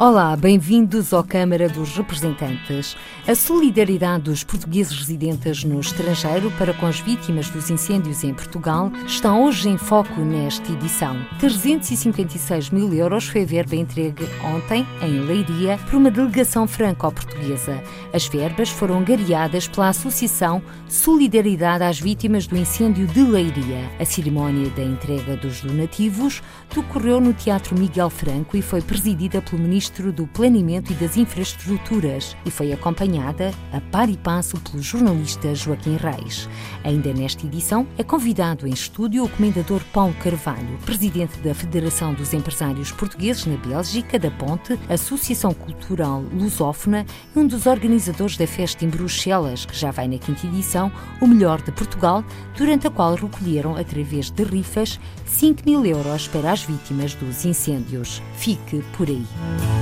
Olá, bem-vindos à Câmara dos Representantes. A solidariedade dos portugueses residentes no estrangeiro para com as vítimas dos incêndios em Portugal está hoje em foco nesta edição. 356 mil euros foi a verba entregue ontem, em Leiria, por uma delegação franco-portuguesa. As verbas foram gareadas pela Associação Solidariedade às Vítimas do Incêndio de Leiria. A cerimónia da entrega dos donativos decorreu no Teatro Miguel Franco e foi presidida pelo Ministro do Planeamento e das Infraestruturas e foi acompanhada acompanhada a par e passo pelo jornalista Joaquim Reis. Ainda nesta edição é convidado em estúdio o comendador Paulo Carvalho, presidente da Federação dos Empresários Portugueses na Bélgica, da Ponte, Associação Cultural Lusófona e um dos organizadores da festa em Bruxelas, que já vai na quinta edição, o melhor de Portugal, durante a qual recolheram, através de rifas, 5 mil euros para as vítimas dos incêndios. Fique por aí.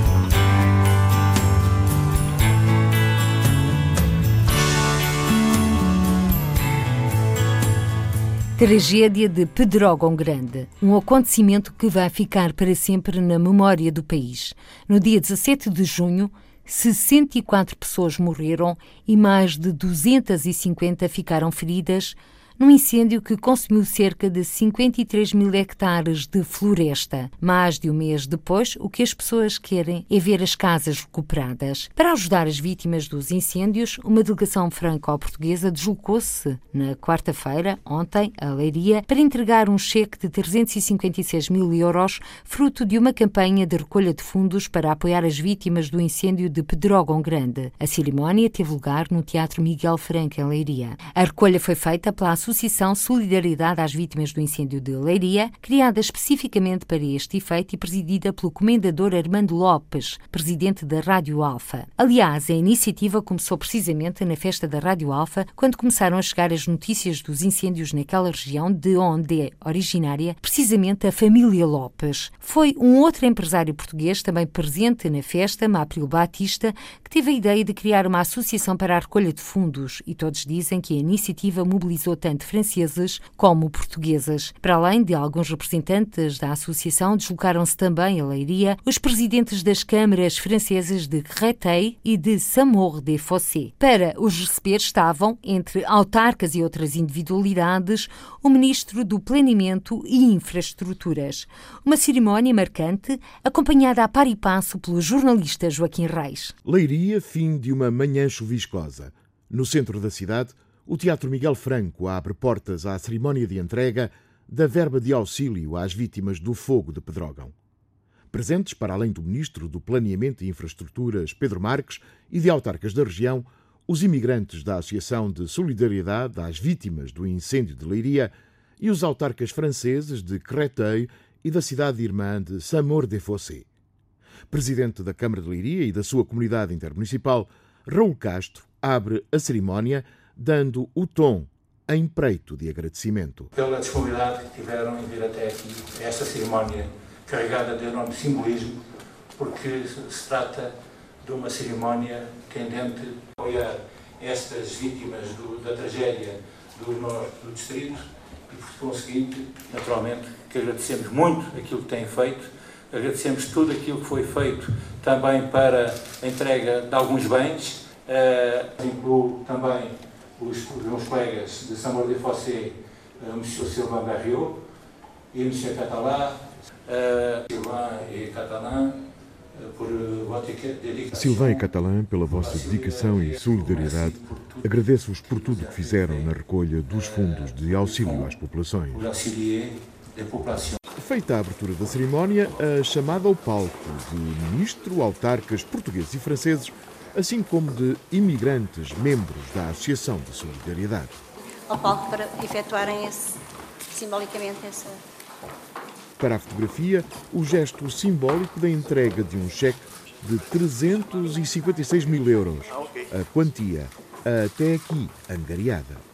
Tragédia de Pedrógão Grande, um acontecimento que vai ficar para sempre na memória do país. No dia 17 de junho, 64 pessoas morreram e mais de 250 ficaram feridas num incêndio que consumiu cerca de 53 mil hectares de floresta. Mais de um mês depois, o que as pessoas querem é ver as casas recuperadas. Para ajudar as vítimas dos incêndios, uma delegação franco-portuguesa deslocou-se na quarta-feira, ontem, a Leiria, para entregar um cheque de 356 mil euros, fruto de uma campanha de recolha de fundos para apoiar as vítimas do incêndio de Pedrógão Grande. A cerimónia teve lugar no Teatro Miguel Franco, em Leiria. A recolha foi feita pela Associação Solidariedade às Vítimas do Incêndio de Leiria, criada especificamente para este efeito e presidida pelo comendador Armando Lopes, presidente da Rádio Alfa. Aliás, a iniciativa começou precisamente na festa da Rádio Alfa, quando começaram a chegar as notícias dos incêndios naquela região de onde é originária precisamente a família Lopes. Foi um outro empresário português, também presente na festa, Máprio Batista, que teve a ideia de criar uma associação para a recolha de fundos e todos dizem que a iniciativa mobilizou tanto tanto franceses como portuguesas. Para além de alguns representantes da associação, deslocaram-se também a Leiria os presidentes das câmaras francesas de Créteil e de Samor-des-Fossés. Para os receber estavam, entre autarcas e outras individualidades, o ministro do Planeamento e Infraestruturas. Uma cerimónia marcante, acompanhada a par e passo pelo jornalista Joaquim Reis. Leiria, fim de uma manhã chuviscosa. No centro da cidade, o Teatro Miguel Franco abre portas à cerimónia de entrega da verba de auxílio às vítimas do fogo de Pedrógão. Presentes, para além do Ministro do Planeamento e Infraestruturas, Pedro Marques, e de autarcas da região, os imigrantes da Associação de Solidariedade às Vítimas do Incêndio de Leiria e os autarcas franceses de Créteil e da cidade irmã de Samor-des-Fossés. Presidente da Câmara de Leiria e da sua comunidade intermunicipal, Raul Castro abre a cerimónia dando o tom em preito de agradecimento. Pela disponibilidade que tiveram em vir até aqui, esta cerimónia carregada de enorme simbolismo, porque se trata de uma cerimónia tendente a apoiar estas vítimas do, da tragédia do norte do distrito e, por conseguinte, naturalmente, que agradecemos muito aquilo que têm feito, agradecemos tudo aquilo que foi feito também para a entrega de alguns bens, uh, incluo também os, os meus colegas de São de Fossé, uh, M. Sylvain Barriot e M. Catalá, uh, Sylvain e por dedicação. Sylvain e Catalan, pela vossa dedicação e solidariedade, agradeço-vos por tudo que fizeram na recolha dos fundos de auxílio às populações. Feita a abertura da cerimónia, a chamada ao palco de ministro, autarcas portugueses e franceses assim como de imigrantes membros da Associação de Solidariedade. Ao palco para efetuarem esse, simbolicamente essa. Para a fotografia, o gesto simbólico da entrega de um cheque de 356 mil euros, a quantia até aqui angariada.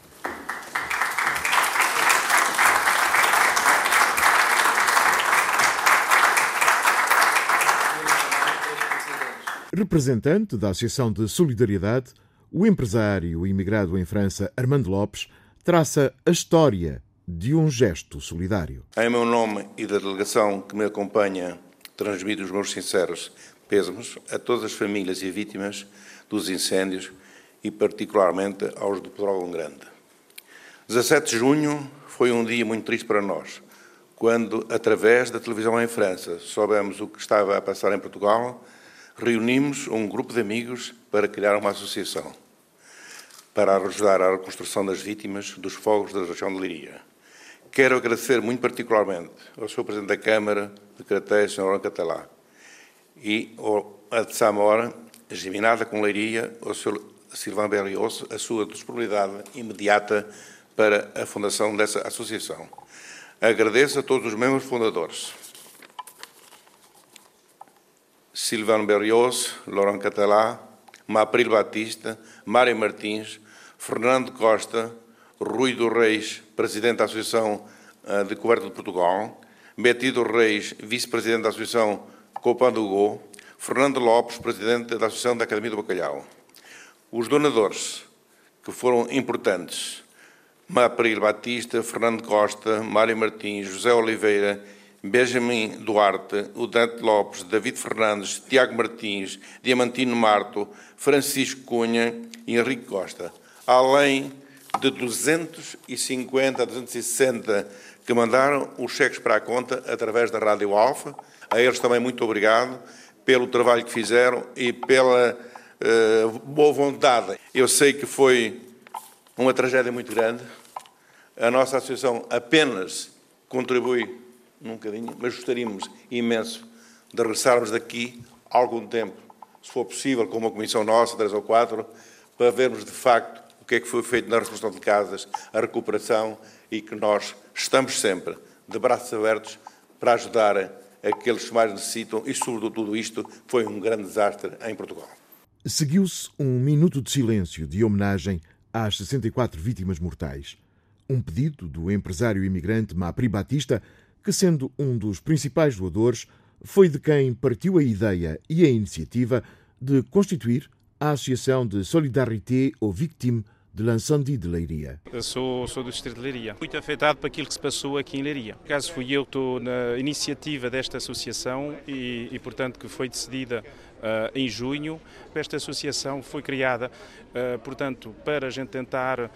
Representante da Associação de Solidariedade, o empresário imigrado em França Armando Lopes traça a história de um gesto solidário. Em meu nome e da delegação que me acompanha, transmito os meus sinceros pêsames a todas as famílias e vítimas dos incêndios e particularmente aos do Pedrógão Grande. 17 de junho foi um dia muito triste para nós, quando, através da televisão em França, soubemos o que estava a passar em Portugal, reunimos um grupo de amigos para criar uma associação para ajudar à reconstrução das vítimas dos fogos da região de Liria. Quero agradecer muito particularmente ao Sr. Presidente da Câmara de Crateis, Sr. Laurent Catalá, e ao de Samora, geminada com Leiria, ao Sr. Silvão Berlioso, a sua disponibilidade imediata para a fundação dessa associação. Agradeço a todos os membros fundadores. Silvano Berrios, Laurent Catalá, Mapril Batista, Mário Martins, Fernando Costa, Rui do Reis, Presidente da Associação eh, de Coberta de Portugal, Betty do Reis, Vice-Presidente da Associação Copan do Go, Fernando Lopes, Presidente da Associação da Academia do Bacalhau. Os donadores, que foram importantes, Mapril Batista, Fernando Costa, Mário Martins, José Oliveira, Benjamin Duarte, Udante Lopes, David Fernandes, Tiago Martins, Diamantino Marto, Francisco Cunha e Henrique Costa além de 250 a 260 que mandaram os cheques para a conta através da Rádio Alfa. A eles também muito obrigado pelo trabalho que fizeram e pela uh, boa vontade. Eu sei que foi uma tragédia muito grande. A nossa associação apenas contribui um bocadinho, mas gostaríamos imenso de regressarmos daqui algum tempo, se for possível, com uma comissão nossa, três ou quatro, para vermos de facto o que é que foi feito na reconstrução de casas, a recuperação e que nós estamos sempre de braços abertos para ajudar aqueles que mais necessitam e, sobretudo, tudo isto foi um grande desastre em Portugal. Seguiu-se um minuto de silêncio de homenagem às 64 vítimas mortais. Um pedido do empresário imigrante Mapri Batista, que, sendo um dos principais doadores, foi de quem partiu a ideia e a iniciativa de constituir a Associação de Solidarité aux Victimes de Lançandi de Leiria. Eu sou, sou do distrito de Leiria. Muito afetado por aquilo que se passou aqui em Leiria. Por acaso fui eu que estou na iniciativa desta associação e, e portanto, que foi decidida em junho. Esta associação foi criada, uh, portanto, para a gente tentar uh,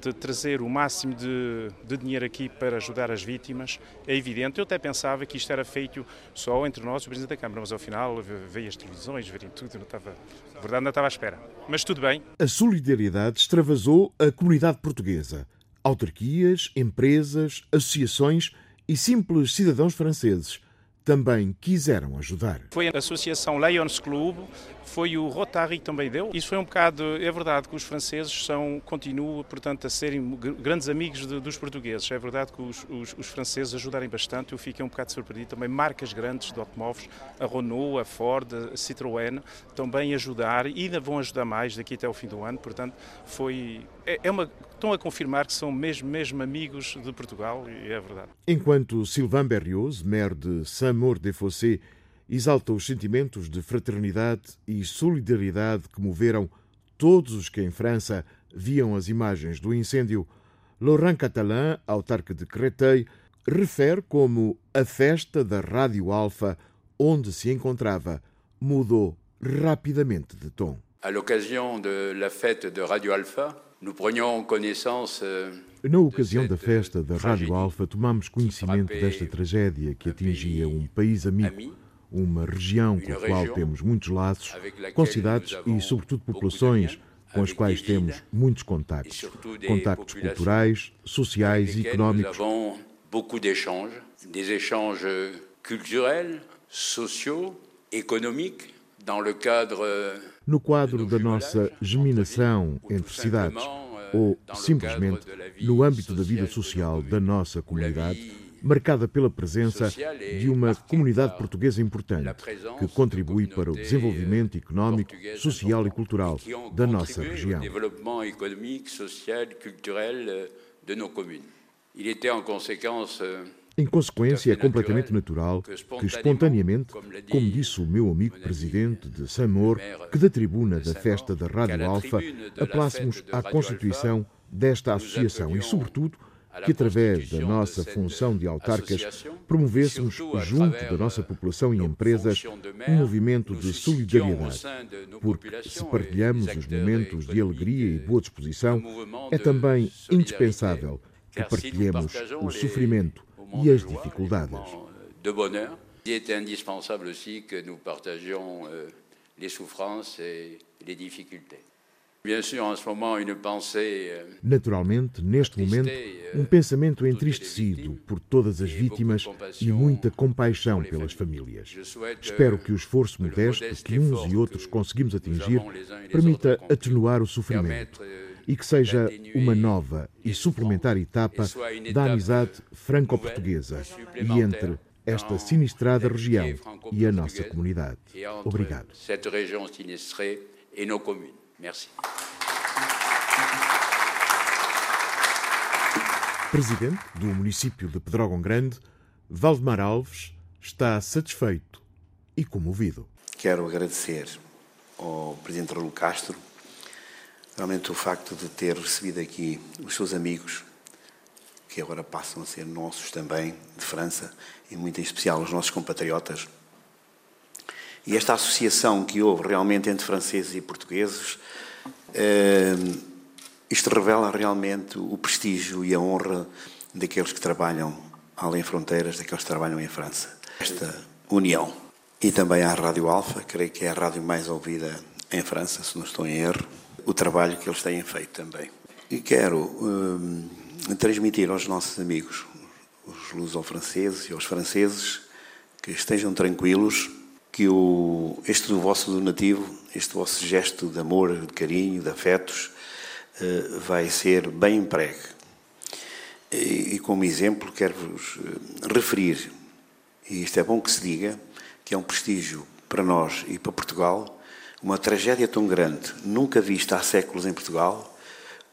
de trazer o máximo de, de, dinheiro aqui para ajudar as vítimas. É evidente, eu até pensava que isto era feito só entre nós, o Presidente da Câmara, mas ao final veio as televisões, verem tudo, não estava, verdade não estava à espera. Mas tudo bem. A solidariedade extravasou a comunidade portuguesa. Autarquias, empresas, associações e simples cidadãos franceses também quiseram ajudar. Foi a Associação Lions Club, foi o Rotary que também deu. Isso foi um bocado, é verdade que os franceses são, continuam, portanto, a serem grandes amigos de, dos portugueses. É verdade que os, os, os, franceses ajudarem bastante. Eu fiquei um bocado surpreendido também. Marcas grandes de automóveis, a Renault, a Ford, a Citroën, também ajudar e ainda vão ajudar mais daqui até o fim do ano. Portanto, foi, é, é uma, estão a confirmar que são mesmo, mesmo amigos de Portugal e é verdade. Enquanto Sylvain Berrios, maire de Saint-Maur-des-Fossés, exalta os sentimentos de fraternidade e solidariedade que moveram todos os que em França viam as imagens do incêndio, Laurent Catalin, autarca de Créteil, refere como a festa da Rádio Alfa, onde se encontrava, mudou rapidamente de tom. À l'occasion de la fête de Radio Alpha, euh, na ocasião da festa da Rádio Alfa, tomamos conhecimento desta tragédia que atingia um país amigo uma região com a qual temos muitos laços, com cidades e, sobretudo, populações com as quais temos muitos contactos. Contactos culturais, sociais e económicos. beaucoup d'échanges, des échanges culturels, sociaux, économiques, dans le cadre no quadro da nossa geminação entre cidades ou simplesmente no âmbito da vida social da nossa comunidade marcada pela presença de uma comunidade portuguesa importante, que contribui para o desenvolvimento económico, social e cultural da nossa região. Il était en conséquence Em consequência, é completamente natural que, espontaneamente, como disse o meu amigo presidente de Samor, que da tribuna da festa da Rádio Alfa apelássemos à constituição desta associação e, sobretudo, que, através da nossa função de autarcas, promovêssemos, junto da nossa população e empresas, um movimento de solidariedade. Porque, se partilhamos os momentos de alegria e boa disposição, é também indispensável que partilhemos o sofrimento e as dificuldades. Il indispensable aussi que nous partagions euh, les souffrances et les difficultés. Euh, Naturalmente, neste momento, um pensamento entristecido por todas as vítimas e muita compaixão pelas famílias. Espero que o esforço modesto que uns e outros conseguimos atingir permita atenuar o sofrimento e que seja uma nova e suplementar etapa da amizade franco-portuguesa e entre esta sinistrada região e a nossa comunidade. Obrigado. Presidente do município de Pedrógão Grande, Valdemar Alves, está satisfeito e comovido. Quero agradecer ao Presidente Raul Castro realmente o facto de ter recebido aqui os seus amigos, que agora passam a ser nossos também, de França, e muito em especial os nossos compatriotas, e esta associação que houve realmente entre franceses e portugueses, eh, isto revela realmente o prestígio e a honra daqueles que trabalham além fronteiras, daqueles que trabalham em França. Esta união. E também à Rádio Alfa, creio que é a rádio mais ouvida em França, se não estou em erro, o trabalho que eles têm feito também. E quero eh, transmitir aos nossos amigos, os luso-franceses e aos franceses, que estejam tranquilos que o, este do vosso donativo, este vosso gesto de amor, de carinho, de afetos, uh, vai ser bem empregue. E, e como exemplo, quero-vos uh, referir, e isto é bom que se diga, que é um prestígio para nós e para Portugal, uma tragédia tão grande, nunca vista há séculos em Portugal.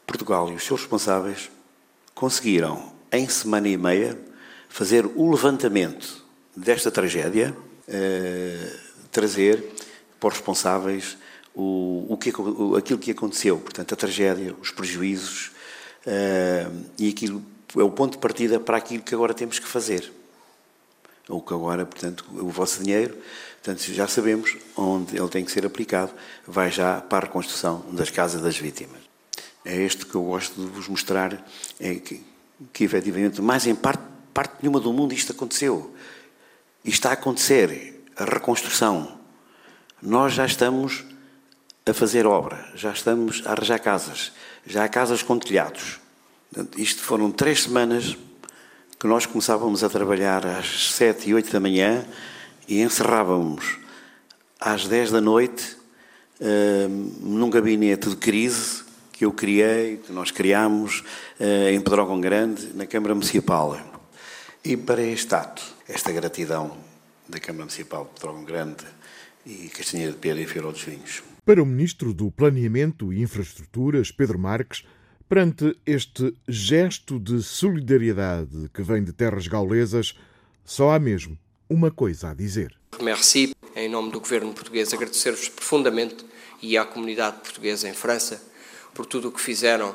Portugal e os seus responsáveis conseguiram, em semana e meia, fazer o levantamento desta tragédia eh, trazer para os responsáveis o, o que, aquilo que aconteceu, portanto, a tragédia, os prejuízos, uh, e aquilo é o ponto de partida para aquilo que agora temos que fazer. O que agora, portanto, o vosso dinheiro, portanto, já sabemos onde ele tem que ser aplicado, vai já para a reconstrução das casas das vítimas. É este que eu gosto de vos mostrar, é que, que efetivamente, mais em parte, parte nenhuma do mundo isto aconteceu. E está a acontecer a reconstrução. Nós já estamos a fazer obra, já estamos a arranjar casas, já há casas com telhados. Isto foram três semanas que nós começávamos a trabalhar às sete e oito da manhã e encerrávamos às dez da noite hum, num gabinete de crise que eu criei, que nós criámos hum, em Pedrógão Grande, na Câmara Municipal. E para este ato, esta gratidão da Câmara Municipal de Pedrógão Grande e Castanheira de Pedra e Feira dos Vinhos. Para o Ministro do Planeamento e Infraestruturas, Pedro Marques, perante este gesto de solidariedade que vem de terras gaulesas, só há mesmo uma coisa a dizer. Merci, em nome do governo português, agradecer-vos profundamente e à comunidade portuguesa em França por tudo o que fizeram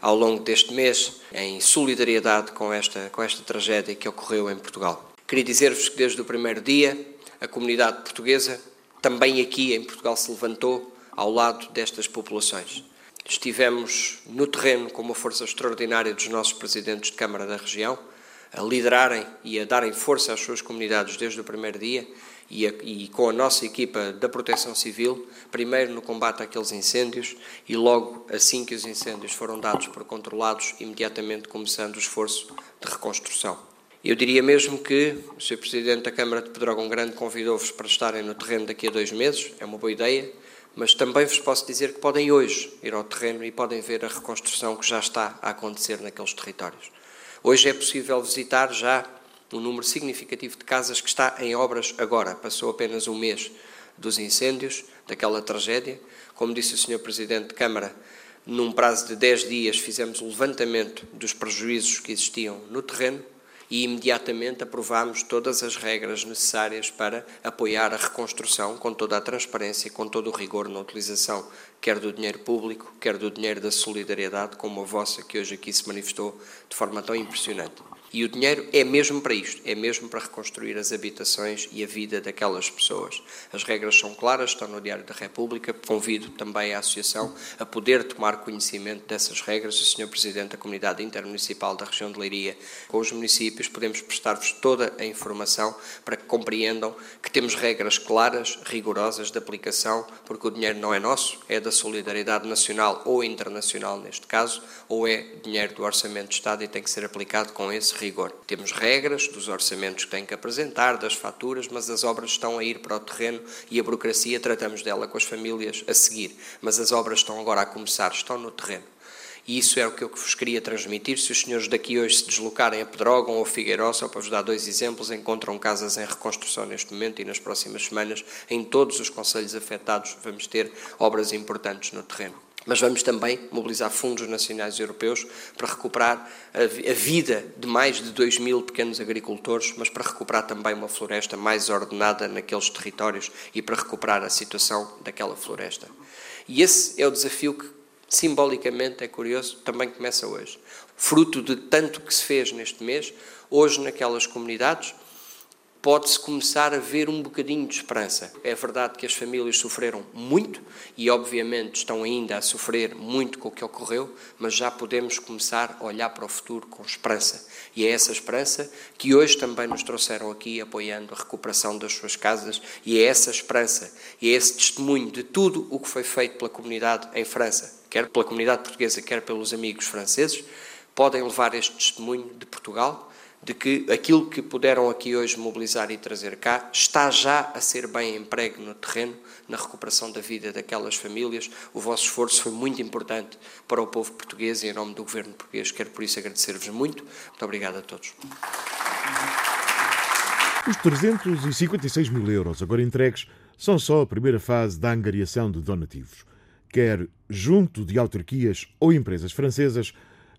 ao longo deste mês em solidariedade com esta, com esta tragédia que ocorreu em Portugal. Queria dizer-vos que desde o primeiro dia a comunidade portuguesa, também aqui em Portugal, se levantou ao lado destas populações. Estivemos no terreno com uma força extraordinária dos nossos presidentes de Câmara da região, a liderarem e a darem força às suas comunidades desde o primeiro dia e, a, e, com a nossa equipa da Proteção Civil, primeiro no combate àqueles incêndios e logo assim que os incêndios foram dados por controlados, imediatamente começando o esforço de reconstrução. Eu diria mesmo que o Sr. Presidente da Câmara de Pedrógão Grande convidou-vos para estarem no terreno daqui a dois meses, é uma boa ideia, mas também vos posso dizer que podem hoje ir ao terreno e podem ver a reconstrução que já está a acontecer naqueles territórios. Hoje é possível visitar já um número significativo de casas que está em obras agora. Passou apenas um mês dos incêndios, daquela tragédia. Como disse o Sr. Presidente de Câmara, num prazo de 10 dias fizemos o levantamento dos prejuízos que existiam no terreno e imediatamente aprovámos todas as regras necessárias para apoiar a reconstrução com toda a transparência, com todo o rigor na utilização, quer do dinheiro público, quer do dinheiro da solidariedade, como a vossa que hoje aqui se manifestou de forma tão impressionante. E o dinheiro é mesmo para isto, é mesmo para reconstruir as habitações e a vida daquelas pessoas. As regras são claras, estão no Diário da República. Convido também a Associação a poder tomar conhecimento dessas regras. O Sr. Presidente da Comunidade Intermunicipal da região de Leiria, com os municípios, podemos prestar-vos toda a informação para que compreendam que temos regras claras, rigorosas de aplicação, porque o dinheiro não é nosso, é da solidariedade nacional ou internacional, neste caso, ou é dinheiro do Orçamento de Estado e tem que ser aplicado com esse rigor. Temos regras dos orçamentos que têm que apresentar, das faturas, mas as obras estão a ir para o terreno e a burocracia tratamos dela com as famílias a seguir. Mas as obras estão agora a começar, estão no terreno. E isso é o que eu vos queria transmitir. Se os senhores daqui hoje se deslocarem a Pedrógão ou Figueiró, só para vos dar dois exemplos, encontram casas em reconstrução neste momento e nas próximas semanas, em todos os conselhos afetados, vamos ter obras importantes no terreno mas vamos também mobilizar fundos nacionais e europeus para recuperar a vida de mais de 2 mil pequenos agricultores, mas para recuperar também uma floresta mais ordenada naqueles territórios e para recuperar a situação daquela floresta. E esse é o desafio que, simbolicamente, é curioso, também começa hoje. Fruto de tanto que se fez neste mês, hoje naquelas comunidades, pode-se começar a ver um bocadinho de esperança. É verdade que as famílias sofreram muito e, obviamente, estão ainda a sofrer muito com o que ocorreu, mas já podemos começar a olhar para o futuro com esperança. E é essa esperança que hoje também nos trouxeram aqui, apoiando a recuperação das suas casas, e é essa esperança e é esse testemunho de tudo o que foi feito pela comunidade em França, quer pela comunidade portuguesa, quer pelos amigos franceses, podem levar este testemunho de Portugal de que aquilo que puderam aqui hoje mobilizar e trazer cá está já a ser bem emprego no terreno, na recuperação da vida daquelas famílias. O vosso esforço foi muito importante para o povo português e em nome do governo português quero por isso agradecer-vos muito. Muito obrigado a todos. Os 356 mil euros agora entregues são só a primeira fase da angariação de donativos. Quer junto de autarquias ou empresas francesas,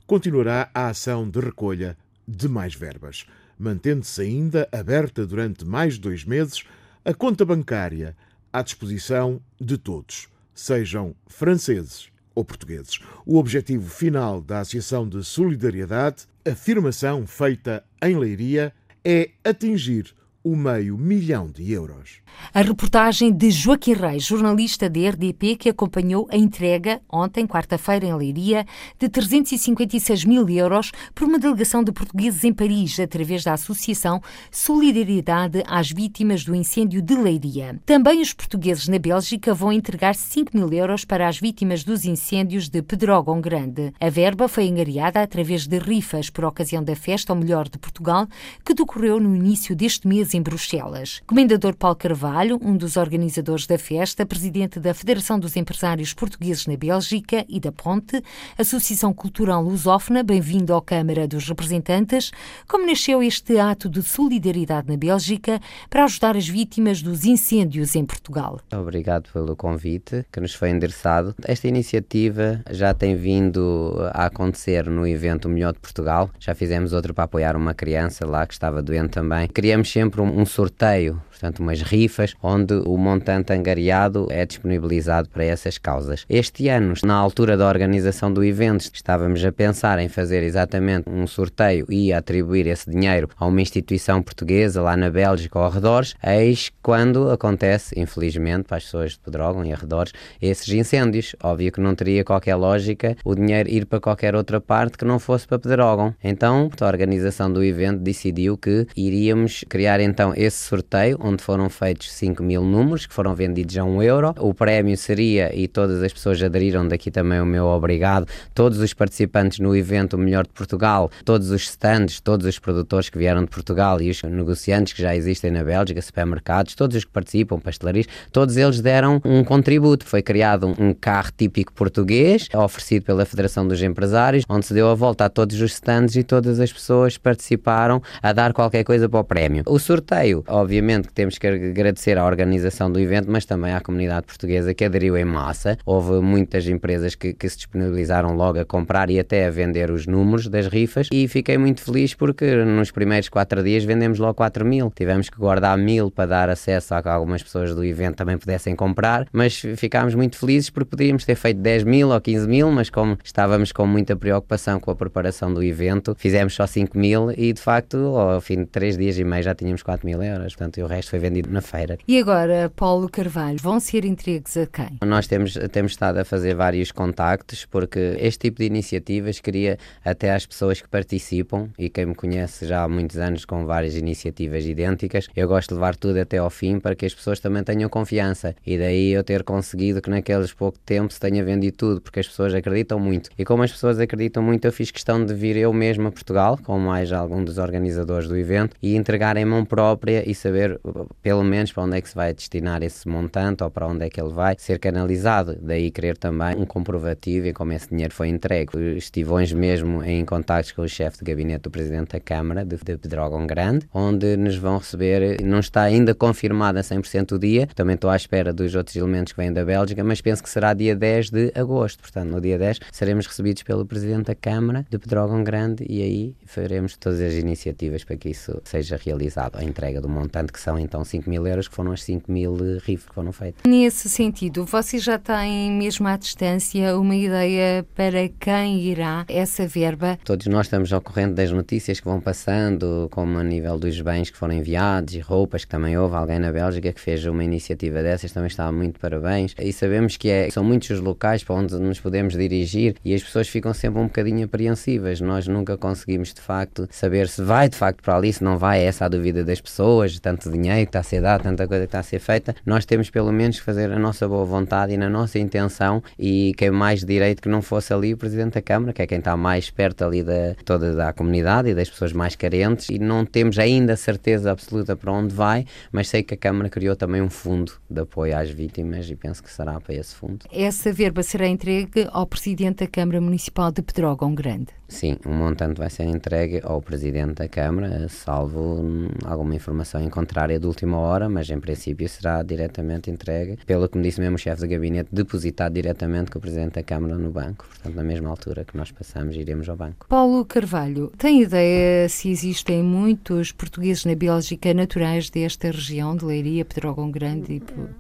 continuará a ação de recolha de mais verbas, mantendo-se ainda aberta durante mais dois meses a conta bancária à disposição de todos, sejam franceses ou portugueses. O objetivo final da Associação de Solidariedade, afirmação feita em Leiria, é atingir o meio milhão de euros. A reportagem de Joaquim Reis, jornalista da RDP, que acompanhou a entrega, ontem, quarta-feira, em Leiria, de 356 mil euros por uma delegação de portugueses em Paris, através da Associação Solidariedade às Vítimas do Incêndio de Leiria. Também os portugueses na Bélgica vão entregar 5 mil euros para as vítimas dos incêndios de Pedrógão Grande. A verba foi engariada através de rifas por ocasião da Festa ao Melhor de Portugal, que decorreu no início deste mês em Bruxelas. Comendador Paulo Carvalho, um dos organizadores da festa, presidente da Federação dos Empresários Portugueses na Bélgica e da Ponte, Associação Cultural Lusófona, bem-vindo à Câmara dos Representantes. Como nasceu este ato de solidariedade na Bélgica para ajudar as vítimas dos incêndios em Portugal? Obrigado pelo convite que nos foi endereçado. Esta iniciativa já tem vindo a acontecer no evento Melhor de Portugal. Já fizemos outro para apoiar uma criança lá que estava doente também. Criamos sempre um, sorteio portanto, umas rifas, onde o montante angariado é disponibilizado para essas causas. Este ano, na altura da organização do evento, estávamos a pensar em fazer exatamente um sorteio e atribuir esse dinheiro a uma instituição portuguesa lá na Bélgica ou arredores, eis quando acontece, infelizmente, para as pessoas de Pedrógão e arredores, esses incêndios. Óbvio que não teria qualquer lógica o dinheiro ir para qualquer outra parte que não fosse para Pedrógão. Então, a organização do evento decidiu que iríamos criar então esse sorteio, onde foram feitos 5 mil números, que foram vendidos a 1 euro. O prémio seria, e todas as pessoas aderiram, daqui também o meu obrigado, todos os participantes no evento Melhor de Portugal, todos os stands, todos os produtores que vieram de Portugal e os negociantes que já existem na Bélgica, supermercados, todos os que participam, pastelarias, todos eles deram um contributo. Foi criado um carro típico português, oferecido pela Federação dos Empresários, onde se deu a volta a todos os stands e todas as pessoas participaram a dar qualquer coisa para o prémio. O sorteio. Obviamente temos que agradecer à organização do evento, mas também à comunidade portuguesa que aderiu em massa. Houve muitas empresas que, que se disponibilizaram logo a comprar e até a vender os números das rifas e fiquei muito feliz porque nos primeiros quatro dias vendemos logo 4 mil. Tivemos que guardar mil para dar acesso a que algumas pessoas do evento também pudessem comprar, mas ficámos muito felizes porque podíamos ter feito 10 mil ou 15 mil, mas como estávamos com muita preocupação com a preparação do evento, fizemos só 5 mil e de facto ao fim de 3 dias e meio já tínhamos 4 mil euros, portanto o resto foi vendido na feira. E agora, Paulo Carvalho, vão ser entregues a quem? Nós temos, temos estado a fazer vários contactos porque este tipo de iniciativas queria até às pessoas que participam e quem me conhece já há muitos anos com várias iniciativas idênticas, eu gosto de levar tudo até ao fim para que as pessoas também tenham confiança e daí eu ter conseguido que naqueles pouco tempo se tenha vendido tudo porque as pessoas acreditam muito e como as pessoas acreditam muito eu fiz questão de vir eu mesmo a Portugal com mais algum dos organizadores do evento e entregar em mão própria e saber pelo menos para onde é que se vai destinar esse montante ou para onde é que ele vai ser canalizado. Daí querer também um comprovativo e como esse dinheiro foi entregue. Estive hoje mesmo em contactos com o chefe de gabinete do Presidente da Câmara de, de Pedrógão Grande, onde nos vão receber, não está ainda confirmado a 100% o dia, também estou à espera dos outros elementos que vêm da Bélgica, mas penso que será dia 10 de agosto, portanto no dia 10 seremos recebidos pelo Presidente da Câmara de Pedrógão Grande e aí faremos todas as iniciativas para que isso seja realizado, a entrega do montante que são então 5 mil euros, que foram as 5 mil rifles que foram feitas. Nesse sentido, vocês já têm mesmo à distância uma ideia para quem irá essa verba? Todos nós estamos ao corrente das notícias que vão passando, como a nível dos bens que foram enviados e roupas, que também houve alguém na Bélgica que fez uma iniciativa dessas, também estava muito parabéns. E sabemos que é, são muitos os locais para onde nos podemos dirigir e as pessoas ficam sempre um bocadinho apreensivas. Nós nunca conseguimos de facto saber se vai de facto para ali, se não vai, é essa a dúvida das pessoas, tanto dinheiro que está a ser dado, tanta coisa que está a ser feita. Nós temos pelo menos que fazer a nossa boa vontade e na nossa intenção e quem mais direito que não fosse ali o Presidente da Câmara, que é quem está mais perto ali da toda da comunidade e das pessoas mais carentes e não temos ainda certeza absoluta para onde vai, mas sei que a Câmara criou também um fundo de apoio às vítimas e penso que será para esse fundo. Essa verba será entregue ao Presidente da Câmara Municipal de Pedrógão Grande. Sim, um montante vai ser entregue ao Presidente da Câmara, salvo alguma informação em de última hora, mas em princípio será diretamente entregue, pelo que me disse mesmo o chefe de gabinete, depositado diretamente com o Presidente da Câmara no banco. Portanto, na mesma altura que nós passamos, iremos ao banco. Paulo Carvalho, tem ideia se existem muitos portugueses na Bélgica naturais desta região, de Leiria, Pedrógão Grande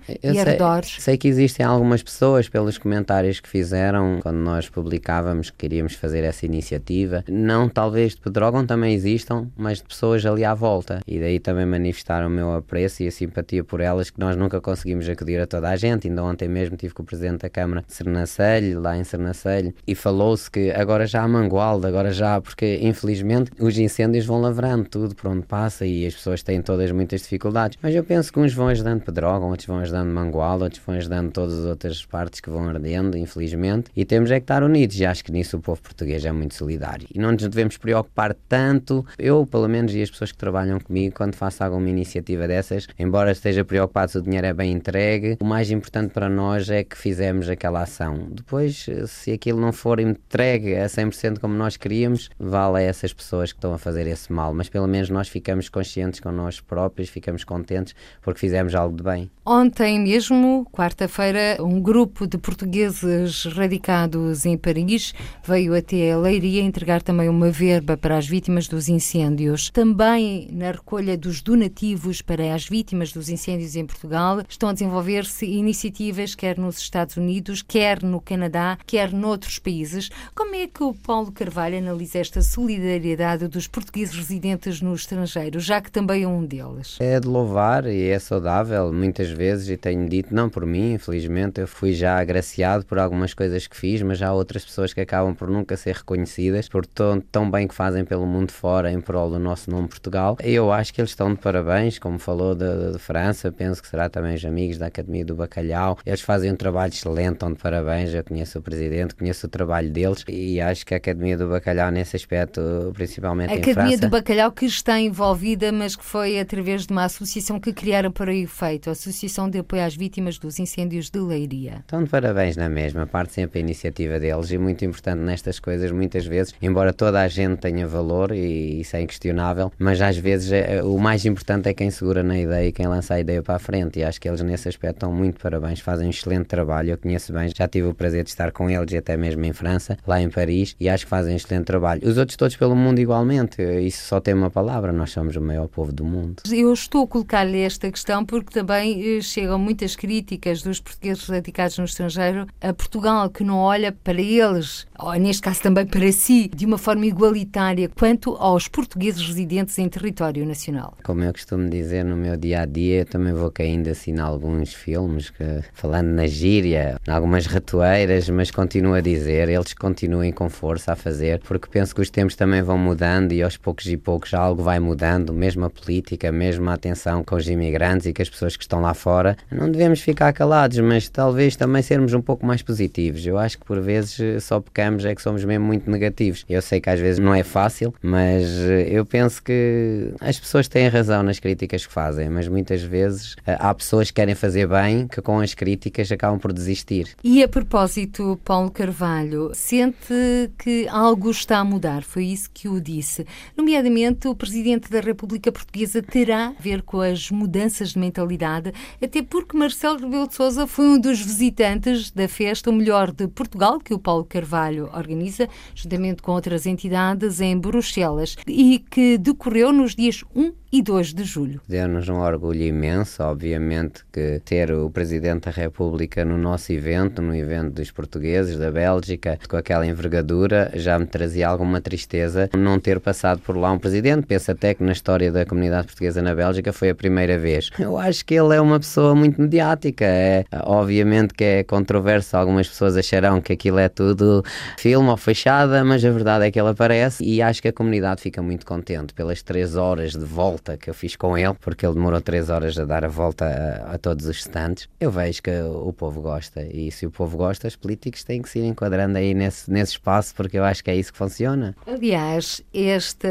e, e sei, arredores? Sei que existem algumas pessoas, pelos comentários que fizeram quando nós publicávamos que iríamos fazer essa iniciativa não talvez de Pedrógão também existam, mas de pessoas ali à volta. E daí também manifestar o meu apreço e a simpatia por elas, que nós nunca conseguimos acudir a toda a gente. Ainda ontem mesmo tive com o Presidente da Câmara de Sernancelho, lá em Sernancelho, e falou-se que agora já há mangualde, agora já, porque infelizmente os incêndios vão lavrando tudo por onde passa e as pessoas têm todas muitas dificuldades. Mas eu penso que uns vão ajudando Pedrógão, outros vão ajudando Mangualde, outros vão ajudando todas as outras partes que vão ardendo, infelizmente, e temos é que estar unidos. E acho que nisso o povo português é muito solidário e não nos devemos preocupar tanto. Eu, pelo menos, e as pessoas que trabalham comigo, quando faço alguma iniciativa dessas, embora esteja preocupado se o dinheiro é bem entregue, o mais importante para nós é que fizemos aquela ação. Depois, se aquilo não for entregue a 100% como nós queríamos, vale a essas pessoas que estão a fazer esse mal, mas pelo menos nós ficamos conscientes com nós próprios, ficamos contentes porque fizemos algo de bem. Ontem mesmo, quarta-feira, um grupo de portugueses radicados em Paris veio até a Leiria entregar também uma verba para as vítimas dos incêndios. Também na recolha dos donativos para as vítimas dos incêndios em Portugal estão a desenvolver-se iniciativas quer nos Estados Unidos, quer no Canadá, quer noutros países. Como é que o Paulo Carvalho analisa esta solidariedade dos portugueses residentes no estrangeiro, já que também é um deles? É de louvar e é saudável muitas vezes e tenho dito, não por mim, infelizmente, eu fui já agraciado por algumas coisas que fiz, mas há outras pessoas que acabam por nunca ser reconhecidas por tão, tão bem que fazem pelo mundo fora em prol do nosso nome Portugal. Eu acho que eles estão de parabéns, como falou de, de França, penso que será também os amigos da Academia do Bacalhau. Eles fazem um trabalho excelente, estão de parabéns. Eu conheço o presidente, conheço o trabalho deles e acho que a Academia do Bacalhau, nesse aspecto, principalmente a em Academia França. do Bacalhau que está envolvida, mas que foi através de uma associação que criaram para o efeito, a Associação de Apoio às Vítimas dos Incêndios de Leiria. Estão de parabéns na mesma, parte sempre a iniciativa deles e muito importante nestas coisas, muitas vezes, embora toda a gente tenha valor e isso é inquestionável, mas às vezes é, o mais importante é quem segura na ideia e quem lança a ideia para a frente. E acho que eles, nesse aspecto, estão muito parabéns, fazem um excelente trabalho. Eu conheço bem, já tive o prazer de estar com eles, até mesmo em França, lá em Paris, e acho que fazem um excelente trabalho. Os outros todos pelo mundo igualmente, isso só tem uma palavra: nós somos o maior povo do mundo. Eu estou a colocar-lhe esta questão porque também eh, chegam muitas críticas dos portugueses radicados no estrangeiro a Portugal, que não olha para eles, ou neste caso também para si, de uma forma igualitária quanto aos portugueses residentes em território nacional. Como eu costumo dizer no meu dia a dia, eu também vou caindo assim em alguns filmes, que, falando na gíria, em algumas ratoeiras, mas continuo a dizer, eles continuem com força a fazer, porque penso que os tempos também vão mudando e aos poucos e poucos algo vai mudando, mesmo a política, mesmo a atenção com os imigrantes e com as pessoas que estão lá fora. Não devemos ficar calados, mas talvez também sermos um pouco mais positivos. Eu acho que por vezes só pecamos é que somos mesmo muito negativos. Eu sei que às vezes não é fácil, mas eu penso que as pessoas têm razão nas críticas que fazem, mas muitas vezes eh, há pessoas que querem fazer bem que com as críticas acabam por desistir. E a propósito, Paulo Carvalho, sente que algo está a mudar, foi isso que o disse. Nomeadamente, o Presidente da República Portuguesa terá a ver com as mudanças de mentalidade, até porque Marcelo Rebelo de Sousa foi um dos visitantes da festa O Melhor de Portugal, que o Paulo Carvalho organiza, juntamente com outras entidades em Bruxelas, e que decorreu nos dias 1 e 2 de julho. Deu-nos um orgulho imenso, obviamente, que ter o Presidente da República no nosso evento, no evento dos portugueses da Bélgica, com aquela envergadura, já me trazia alguma tristeza não ter passado por lá um Presidente. Penso até que na história da comunidade portuguesa na Bélgica foi a primeira vez. Eu acho que ele é uma pessoa muito mediática. É, obviamente que é controverso, algumas pessoas acharão que aquilo é tudo filme ou fechada, mas a verdade é que ele aparece e acho que a comunidade fica muito contente pelas três horas de volta volta que eu fiz com ele, porque ele demorou três horas a dar a volta a, a todos os stands, eu vejo que o povo gosta. E se o povo gosta, os políticos têm que se ir enquadrando aí nesse, nesse espaço, porque eu acho que é isso que funciona. Aliás, esta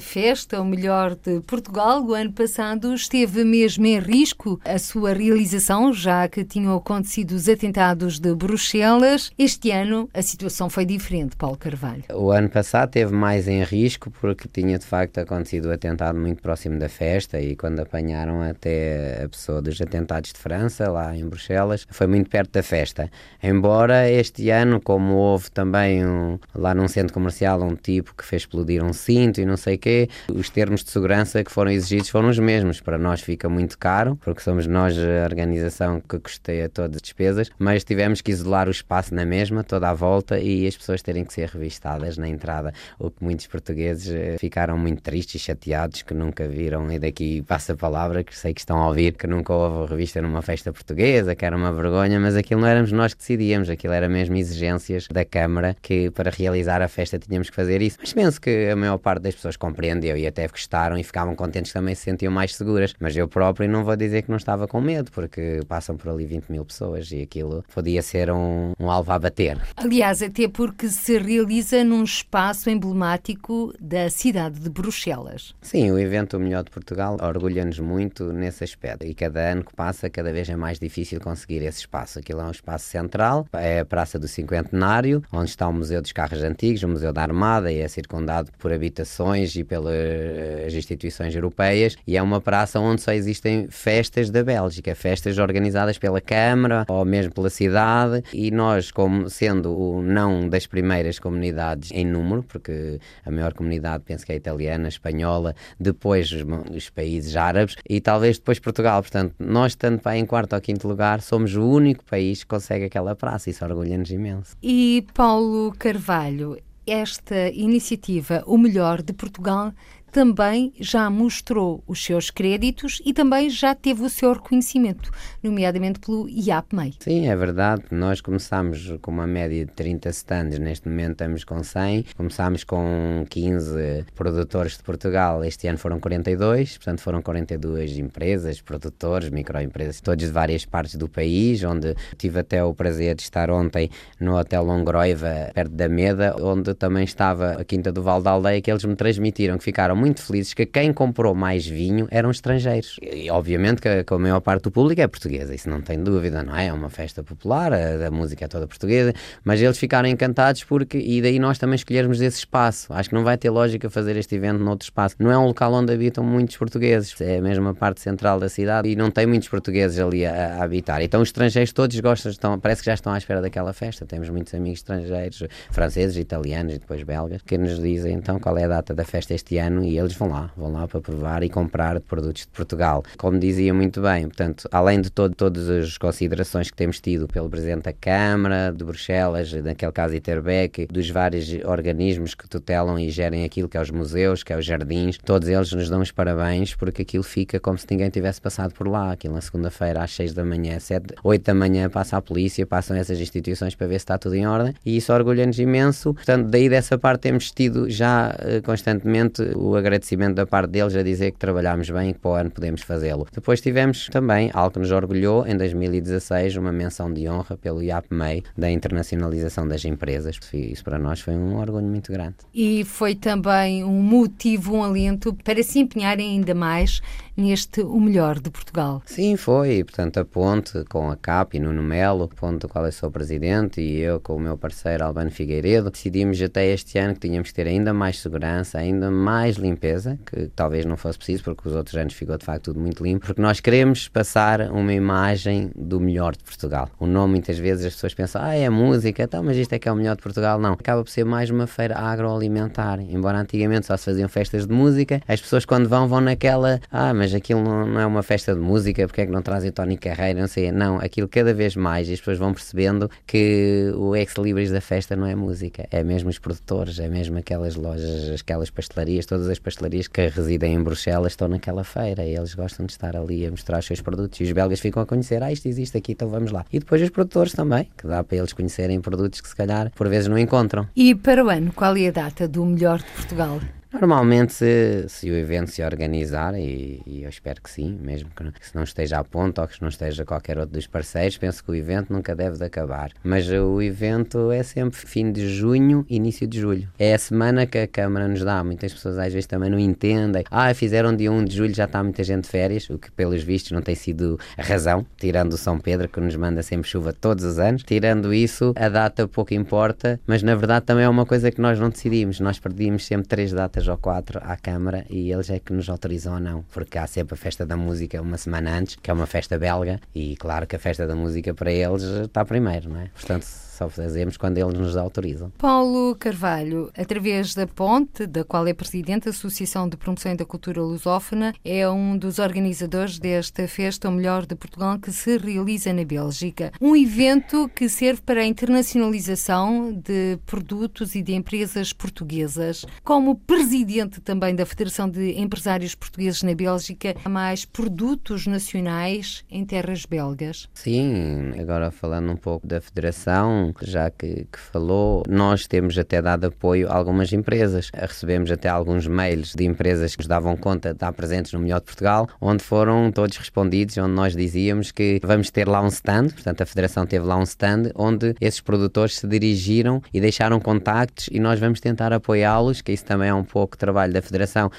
festa, o melhor de Portugal, o ano passado esteve mesmo em risco a sua realização, já que tinham acontecido os atentados de Bruxelas. Este ano a situação foi diferente, Paulo Carvalho. O ano passado teve mais em risco porque tinha de facto acontecido o atentado muito próximo próximo da festa e quando apanharam até a pessoa dos atentados de França, lá em Bruxelas, foi muito perto da festa. Embora este ano, como houve também um, lá num centro comercial um tipo que fez explodir um cinto e não sei o quê, os termos de segurança que foram exigidos foram os mesmos. Para nós fica muito caro, porque somos nós a organização que custeia todas as despesas, mas tivemos que isolar o espaço na mesma, toda à volta, e as pessoas terem que ser revistadas na entrada, o que muitos portugueses eh, ficaram muito tristes e chateados que nunca viram e daqui passa a palavra que sei que estão a ouvir que nunca houve revista numa festa portuguesa, que era uma vergonha, mas aquilo não éramos nós que decidíamos, aquilo era mesmo exigências da Câmara que para realizar a festa tínhamos que fazer isso. Mas penso que a maior parte das pessoas compreendeu e até gostaram e ficavam contentes também se sentiam mais seguras. Mas eu próprio não vou dizer que não estava com medo, porque passam por ali 20 mil pessoas e aquilo podia ser um, um alvo a bater. Aliás, até porque se realiza num espaço emblemático da cidade de Bruxelas. Sim, o evento Melhor de Portugal orgulha-nos muito nesse aspecto. E cada ano que passa, cada vez é mais difícil conseguir esse espaço. Aquilo é um espaço central, é a Praça do Cinquentenário, onde está o Museu dos Carros Antigos, o Museu da Armada, e é circundado por habitações e pelas instituições europeias. E é uma praça onde só existem festas da Bélgica, festas organizadas pela Câmara ou mesmo pela cidade. E nós, como sendo o não das primeiras comunidades em número, porque a maior comunidade penso que é italiana, espanhola, depois os países árabes e talvez depois Portugal. Portanto, nós, estando em quarto ou quinto lugar, somos o único país que consegue aquela praça. Isso orgulha-nos imenso. E Paulo Carvalho, esta iniciativa, o melhor de Portugal, também já mostrou os seus créditos e também já teve o seu reconhecimento, nomeadamente pelo IAPMEI. Sim, é verdade. Nós começámos com uma média de 30 stands, neste momento estamos com 100. Começámos com 15 produtores de Portugal, este ano foram 42, portanto foram 42 empresas, produtores, microempresas, todos de várias partes do país, onde tive até o prazer de estar ontem no Hotel Longroiva, perto da Meda, onde também estava a Quinta do Val da Aldeia, que eles me transmitiram que ficaram muito felizes que quem comprou mais vinho eram estrangeiros. E, obviamente que a, maior parte do público é portuguesa, isso não tem dúvida, não é? É uma festa popular, a, a música é toda portuguesa, mas eles ficaram encantados porque, e daí nós também escolhermos esse espaço. Acho que não vai ter lógica fazer este evento noutro espaço. Não é um local onde habitam muitos portugueses, é a mesma parte central da cidade e não tem muitos portugueses ali a, a habitar. Então os estrangeiros todos gostam, estão, parece que já estão à espera daquela festa. Temos muitos amigos estrangeiros, franceses, italianos e depois belgas, que nos dizem então qual é a data da festa este ano e eles vão lá, vão lá para provar e comprar produtos de Portugal. Como dizia muito bem, portanto, além de todo, todas as considerações que temos tido pelo Presidente da Câmara, de Bruxelas, naquele caso Iterbeck, dos vários organismos que tutelam e gerem aquilo que é os museus, que é os jardins, todos eles nos dão os parabéns porque aquilo fica como se ninguém tivesse passado por lá. Aquilo na segunda-feira às 6 da manhã, 7, 8 da manhã passa a polícia, passam essas instituições para ver se está tudo em ordem e isso orgulha-nos imenso. Portanto, daí dessa parte temos tido já uh, constantemente o agradecimento da parte deles a dizer que trabalhámos bem e que para o ano podemos fazê-lo. Depois tivemos também algo que nos orgulhou em 2016, uma menção de honra pelo IAPMEI da internacionalização das empresas. Isso para nós foi um orgulho muito grande. E foi também um motivo, um alento para se empenharem ainda mais neste O Melhor de Portugal. Sim, foi. Portanto, a ponte com a CAP e Nuno Melo, ponte do qual eu sou presidente, e eu com o meu parceiro Albano Figueiredo, decidimos até este ano que tínhamos que ter ainda mais segurança, ainda mais limpeza, que talvez não fosse preciso, porque os outros anos ficou de facto tudo muito limpo, porque nós queremos passar uma imagem do melhor de Portugal. O nome, muitas vezes, as pessoas pensam, ah, é música, então, mas isto é que é o melhor de Portugal. Não. Acaba por ser mais uma feira agroalimentar. Embora antigamente só se faziam festas de música, as pessoas quando vão, vão naquela, ah, mas aquilo não, não é uma festa de música, porque é que não trazem Tony Carreira, não sei. Não, aquilo cada vez mais, e as pessoas vão percebendo que o ex-libris da festa não é música, é mesmo os produtores, é mesmo aquelas lojas, aquelas pastelarias, todas as pastelarias que residem em Bruxelas estão naquela feira e eles gostam de estar ali a mostrar os seus produtos. E os belgas ficam a conhecer, ah, isto existe aqui, então vamos lá. E depois os produtores também, que dá para eles conhecerem produtos que se calhar por vezes não encontram. E para o ano, qual é a data do melhor de Portugal? Normalmente, se, o evento se organizar, e, e, eu espero que sim, mesmo que, não, que não esteja a ponto ou que não esteja qualquer outro dos parceiros, penso que o evento nunca deve de acabar. Mas o evento é sempre fim de junho, início de julho. É a semana que a Câmara nos dá. Muitas pessoas às vezes também não entendem. Ah, fizeram dia 1 de julho, já está muita gente de férias, o que pelos vistos não tem sido a razão, tirando o São Pedro, que nos manda sempre chuva todos os anos. Tirando isso, a data pouco importa, mas na verdade também é uma coisa que nós não decidimos. Nós perdíamos sempre três datas datas ou quatro à Câmara e eles é que nos autorizam ou não, porque há sempre a festa da música uma semana antes, que é uma festa belga, e claro que a festa da música para eles está primeiro, não é? Portanto, só fazemos quando eles nos autorizam. Paulo Carvalho, através da Ponte, da qual é presidente da Associação de Promoção da Cultura Lusófona, é um dos organizadores desta festa, o melhor de Portugal, que se realiza na Bélgica. Um evento que serve para a internacionalização de produtos e de empresas portuguesas. Como presidente também da Federação de Empresários Portugueses na Bélgica, há mais produtos nacionais em terras belgas? Sim, agora falando um pouco da Federação, já que, que, falou, nós temos até dado apoio a algumas empresas. Recebemos até alguns mails de empresas que nos davam conta de estar presentes no Melhor de Portugal, onde foram todos respondidos, onde nós dizíamos que vamos ter lá um stand, portanto a Federação teve lá um stand, onde esses produtores se dirigiram e deixaram contactos e nós vamos tentar apoiá-los, que isso também é um pouco trabalho da Federação,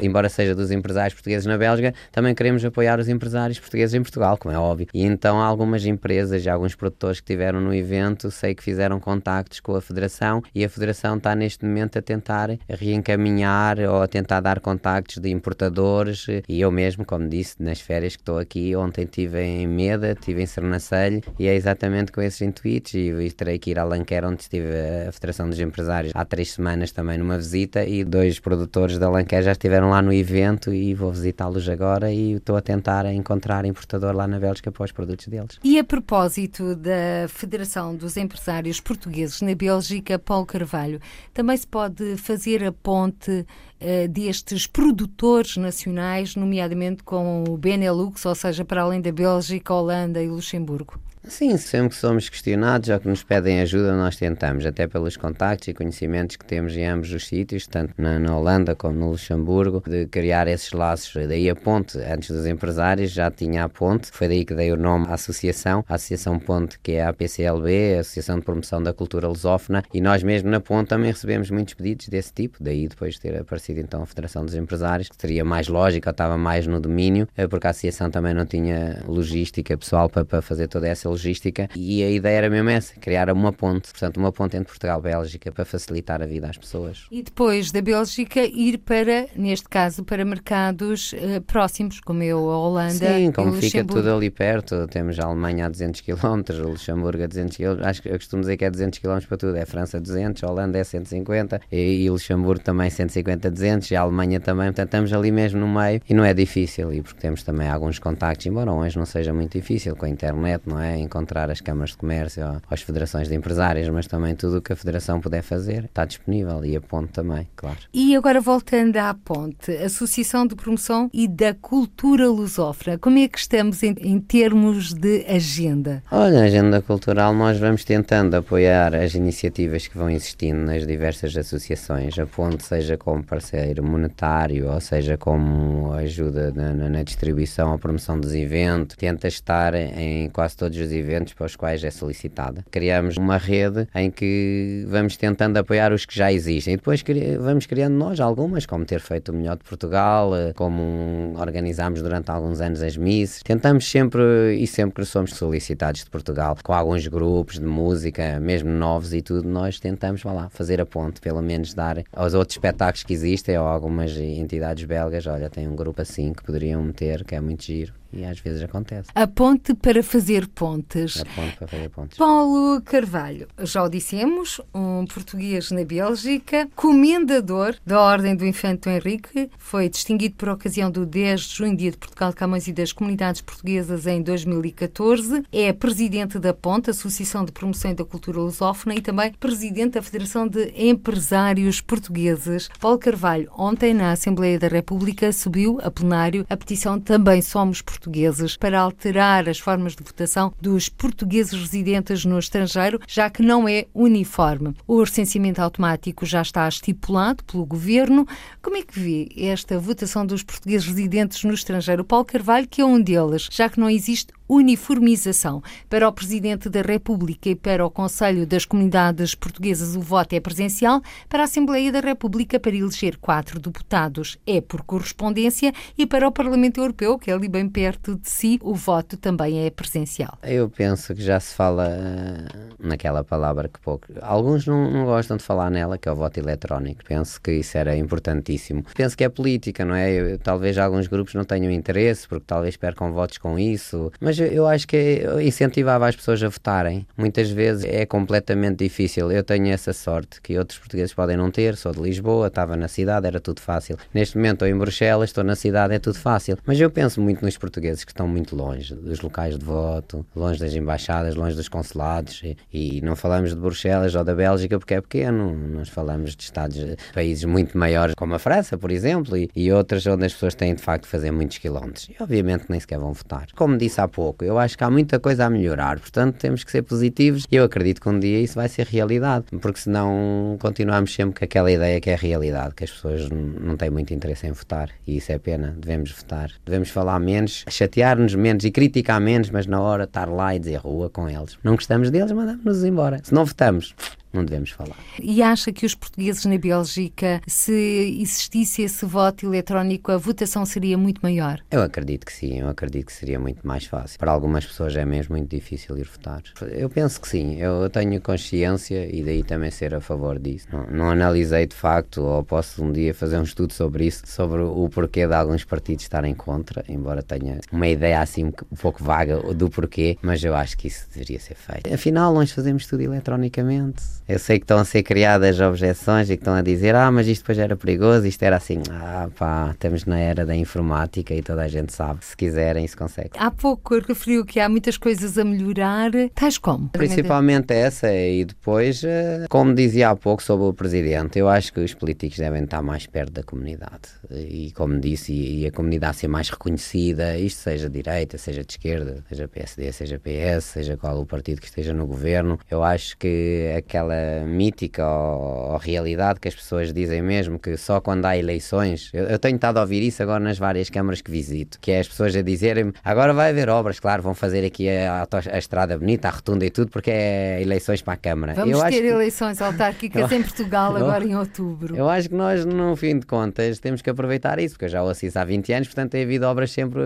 embora seja dos empresários portugueses na Bélgica, também queremos apoiar os empresários portugueses em Portugal, como é óbvio. E então algumas empresas e alguns produtores que tiveram no evento momento sei que fizeram contactos com a Federação e a Federação está neste momento a tentar reencaminhar ou a tentar dar contactos de importadores e eu mesmo, como disse, nas férias que estou aqui, ontem estive em Meda, estive em Sernancelho e é exatamente com esses intuitos e terei que ir a Lanquer onde estive a Federação dos Empresários há três semanas também numa visita e dois produtores da Lanquer já estiveram lá no evento e vou visitá-los agora e estou a tentar encontrar importador lá na Bélgica para os produtos deles. E a propósito da Federação dos Empresários Portugueses na Bélgica, Paulo Carvalho. Também se pode fazer a ponte uh, destes produtores nacionais, nomeadamente com o Benelux, ou seja, para além da Bélgica, Holanda e Luxemburgo? Sim, sempre que somos questionados ou que nos pedem ajuda, nós tentamos, até pelos contactos e conhecimentos que temos em ambos os sítios, tanto na, na Holanda como no Luxemburgo, de criar esses laços. Daí a ponte, antes dos empresários, já tinha a ponte, foi daí que dei o nome à associação, a Associação Ponte, que é a APCLB, a Associação de Promoção da Cultura Lusófona, e nós mesmo na ponte também recebemos muitos pedidos desse tipo, daí depois de ter aparecido então a Federação dos Empresários, que seria mais lógica, estava mais no domínio, eh, porque a associação também não tinha logística pessoal para, para fazer toda essa logística, e a ideia era mesmo essa, criar uma ponte, portanto uma ponte entre Portugal e Bélgica para facilitar a vida às pessoas. E depois da Bélgica ir para, neste caso, para mercados uh, próximos, como eu, a Holanda Sim, como fica tudo ali perto, temos a Alemanha a 200 km, o Luxemburgo a 200 km, acho que eu costumo dizer que é 200 km para tudo, é França 200, a Holanda é 150 e, e Luxemburgo também 150, 200 e a Alemanha também, portanto estamos ali mesmo no meio e não é difícil e porque temos também alguns contactos, embora hoje não seja muito difícil com a internet, não é? Encontrar as câmaras de comércio as federações de empresários, mas também tudo o que a federação puder fazer está disponível e a ponte também, claro. E agora voltando à ponte, Associação de Promoção e da Cultura Lusófona, como é que estamos em, em termos de agenda? Olha, a agenda cultural nós vamos tentando apoiar as iniciativas que vão existindo nas diversas associações, a ponte seja como parceiro monetário ou seja como ajuda na, na, na distribuição ou promoção dos eventos, tenta estar em quase todos os eventos para os quais é solicitada. Criamos uma rede em que vamos tentando apoiar os que já existem e depois vamos criando nós algumas, como ter feito o Melhor de Portugal, como organizámos durante alguns anos as Misses. Tentamos sempre e sempre que somos solicitados de Portugal, com alguns grupos de música, mesmo novos e tudo, nós tentamos lá, fazer a ponte, pelo menos dar aos outros espetáculos que existem ou algumas entidades belgas, olha, tem um grupo assim que poderiam meter, que é muito giro e às vezes acontece. A ponte para fazer pontes. A ponte para fazer pontes. Paulo Carvalho, já o dissemos, um português na Bélgica, comendador da Ordem do Infante Henrique, foi distinguido por ocasião do 10 de junho, dia de Portugal de Camões e das Comunidades Portuguesas em 2014, é presidente da Ponte, Associação de Promoção da Cultura Lusófona e também presidente da Federação de Empresários Portugueses. Paulo Carvalho, ontem na Assembleia da República subiu a plenário a petição Também Somos Portugueses portugueses para alterar as formas de votação dos portugueses residentes no estrangeiro, já que não é uniforme. O recenseamento automático já está estipulado pelo governo. Como é que vê esta votação dos portugueses residentes no estrangeiro? Paulo Carvalho, que é um deles, já que não existe uniformização. Para o Presidente da República e para o Conselho das Comunidades Portuguesas, o voto é presencial. Para a Assembleia da República, para eleger quatro deputados, é por correspondência. E para o Parlamento Europeu, que é ali bem perto de si, o voto também é presencial. Eu penso que já se fala uh, naquela palavra que pouco. Alguns não, não, gostam de falar nela, que é o voto eletrónico. Penso que isso era importantíssimo. Penso que é política, não é? Eu, talvez alguns grupos não tenham interesse, porque talvez percam votos com isso. Mas mas eu acho que incentivava as pessoas a votarem. Muitas vezes é completamente difícil. Eu tenho essa sorte que outros portugueses podem não ter. Sou de Lisboa, estava na cidade, era tudo fácil. Neste momento estou em Bruxelas, estou na cidade, é tudo fácil. Mas eu penso muito nos portugueses que estão muito longe dos locais de voto, longe das embaixadas, longe dos consulados. E, e não falamos de Bruxelas ou da Bélgica porque é pequeno. Nós falamos de estados, países muito maiores, como a França, por exemplo, e, e outras onde as pessoas têm de facto de fazer muitos quilómetros. E obviamente nem sequer vão votar. Como disse há pouco, pouco. Eu acho que há muita coisa a melhorar, portanto temos que ser positivos e eu acredito que um dia isso vai ser realidade, porque senão continuamos sempre com aquela ideia que é realidade, que as pessoas não têm muito interesse em votar e isso é pena. Devemos votar, devemos falar menos, chatear-nos menos e criticar menos, mas na hora estar lá e dizer rua com eles. Não gostamos deles, mandamos-nos embora. Se não votamos, não devemos falar. E acha que os portugueses na Bélgica, se existisse esse voto eletrónico, a votação seria muito maior? Eu acredito que sim, eu acredito que seria muito mais fácil. Para algumas pessoas é mesmo muito difícil ir votar. Eu penso que sim, eu tenho consciência e daí também ser a favor disso. Não, não analisei de facto, ou posso um dia fazer um estudo sobre isso, sobre o porquê de alguns partidos estarem contra, embora tenha uma ideia assim um pouco vaga do porquê, mas eu acho que isso deveria ser feito. Afinal, nós fazemos tudo eletronicamente Eu sei que estão a ser criadas objeções e que estão a dizer, ah, mas isto depois era perigoso, isto era assim. Ah, pá, estamos na era da informática e toda a gente sabe. Se quiserem, se consegue. Há pouco referiu que há muitas coisas a melhorar, tais como? Principalmente essa e depois, eh, como dizia há pouco sobre o Presidente, eu acho que os políticos devem estar mais perto da comunidade. E como disse, e a comunidade ser mais reconhecida, isto seja direita, seja de esquerda, seja PSD, seja PS, seja qual o partido que esteja no governo, eu acho que aquela mítica ou, ou realidade que as pessoas dizem mesmo que só quando há eleições, eu, eu tenho estado a ouvir isso agora nas várias câmaras que visito, que é as pessoas a dizerem agora vai haver obras, claro, vão fazer aqui a, a, a estrada bonita, a rotunda e tudo, porque é eleições para a Câmara. Vamos eu ter que... eleições autárquicas em Portugal agora em outubro. Eu acho que nós, no fim de contas, temos que aproveitar isso, porque eu já ouço isso há 20 anos, portanto tem havido obras sempre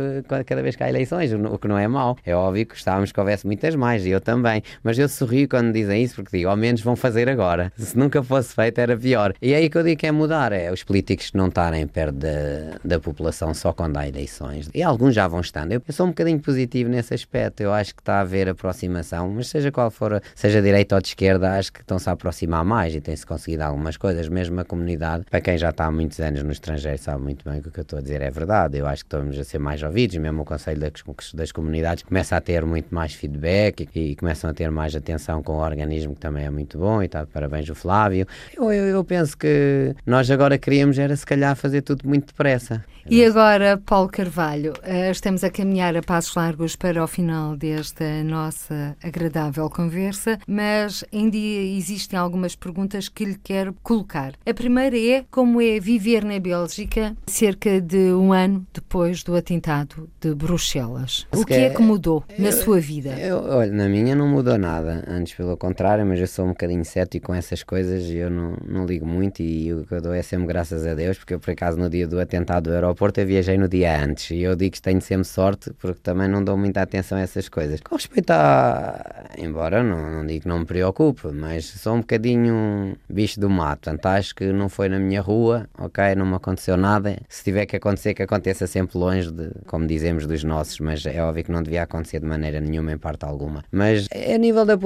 cada vez que há eleições, o que não é mau. É óbvio que gostávamos que houvesse muitas mais, e eu também, mas eu sorrio quando dizem isso, porque digo, ao menos vão fazer agora. Se nunca fosse feito, era pior. E é aí que eu digo que é mudar, é os políticos não estarem perto da, da população só quando há eleições. E alguns já vão estando. Eu, eu sou um bocadinho positivo nesse aspecto, eu acho que está a haver aproximação, mas seja qual for, seja direita ou de esquerda, acho que estão-se a aproximar mais e tem-se conseguido algumas coisas, mesmo a comunidade, para quem já está há muitos anos no estrangeiro, sabe muito bem que o que eu estou a dizer é verdade. Eu acho que estamos a ser mais ouvidos, mesmo o Conselho das, Comunidades começa a ter muito mais feedback e, e, começam a ter mais atenção com o organismo, que também é muito bom, e está de parabéns o Flávio. Eu, eu, eu penso que nós agora queríamos era se calhar fazer tudo muito depressa. E agora, Paulo Carvalho, eh, estamos a caminhar a passos largos para o final desta nossa agradável conversa, mas ainda existem algumas perguntas que lhe quero colocar. A primeira é como é viver na Bélgica cerca de um ano depois do atentado de Bruxelas. O que é que mudou na sua vida? Eu, olha, na minha não mudou nada, antes pelo contrário, mas eu sou um bocadinho cético com essas coisas e eu não, não ligo muito e o que eu dou é sempre graças a Deus, porque eu por acaso no dia do atentado do aeroporto eu viajei no dia antes e eu digo que tenho sempre sorte porque também não dou muita atenção a essas coisas. Com respeito a. Embora não, não digo que não me preocupe, mas sou um bocadinho bicho do mato. Portanto, acho que não foi na minha rua, ok? Não me aconteceu nada. Se tiver que acontecer, que aconteça sempre longe, de, como dizemos, dos nossos, mas é óbvio que não devia acontecer de maneira nenhuma, em parte alguma. Mas a nível da,